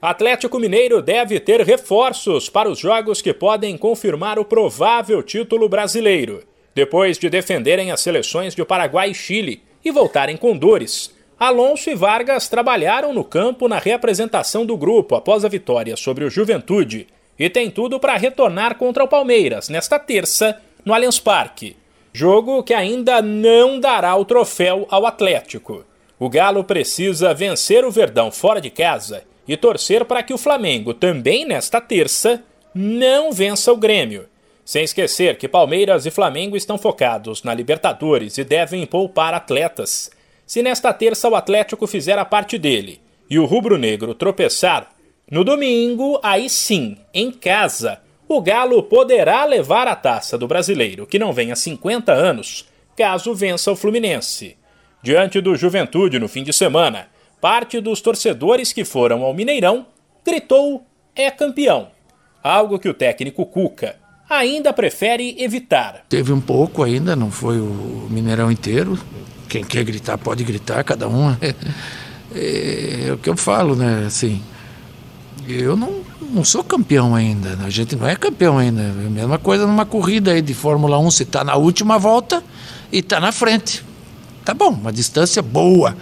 Atlético Mineiro deve ter reforços para os jogos que podem confirmar o provável título brasileiro. Depois de defenderem as seleções de Paraguai e Chile e voltarem com dores, Alonso e Vargas trabalharam no campo na reapresentação do grupo após a vitória sobre o Juventude e tem tudo para retornar contra o Palmeiras nesta terça no Allianz Parque. Jogo que ainda não dará o troféu ao Atlético. O Galo precisa vencer o Verdão fora de casa e torcer para que o Flamengo, também nesta terça, não vença o Grêmio. Sem esquecer que Palmeiras e Flamengo estão focados na Libertadores e devem poupar atletas. Se nesta terça o Atlético fizer a parte dele e o rubro-negro tropeçar, no domingo, aí sim, em casa, o Galo poderá levar a taça do brasileiro, que não vem há 50 anos, caso vença o Fluminense. Diante do Juventude no fim de semana, parte dos torcedores que foram ao Mineirão gritou: é campeão. Algo que o técnico Cuca ainda prefere evitar. Teve um pouco ainda, não foi o Mineirão inteiro. Quem quer gritar pode gritar, cada um. É, é o que eu falo, né? Assim, eu não, não sou campeão ainda. A gente não é campeão ainda. É a mesma coisa numa corrida aí de Fórmula 1, se está na última volta e está na frente. Tá bom, uma distância boa.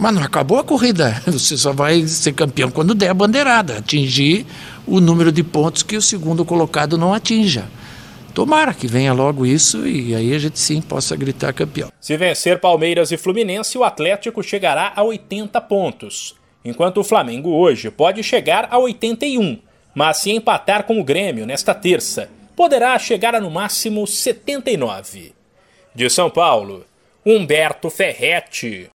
Mas não acabou a corrida. Você só vai ser campeão quando der a bandeirada, atingir o número de pontos que o segundo colocado não atinja. Tomara que venha logo isso e aí a gente sim possa gritar campeão. Se vencer Palmeiras e Fluminense, o Atlético chegará a 80 pontos, enquanto o Flamengo hoje pode chegar a 81. Mas se empatar com o Grêmio nesta terça, poderá chegar a no máximo 79. De São Paulo, Humberto Ferretti.